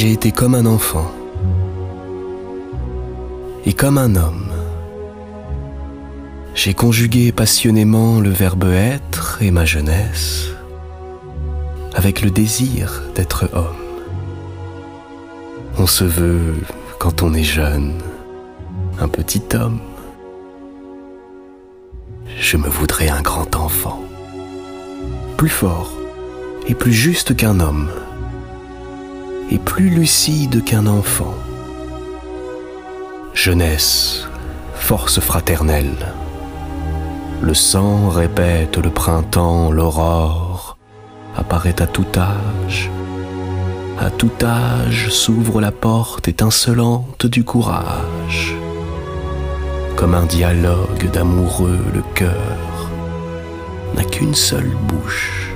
j'ai été comme un enfant et comme un homme. J'ai conjugué passionnément le verbe être et ma jeunesse avec le désir d'être homme. On se veut, quand on est jeune, un petit homme. Je me voudrais un grand enfant, plus fort et plus juste qu'un homme, et plus lucide qu'un enfant. Jeunesse, force fraternelle. Le sang répète le printemps, l'aurore apparaît à tout âge. À tout âge s'ouvre la porte étincelante du courage. Comme un dialogue d'amoureux, le cœur n'a qu'une seule bouche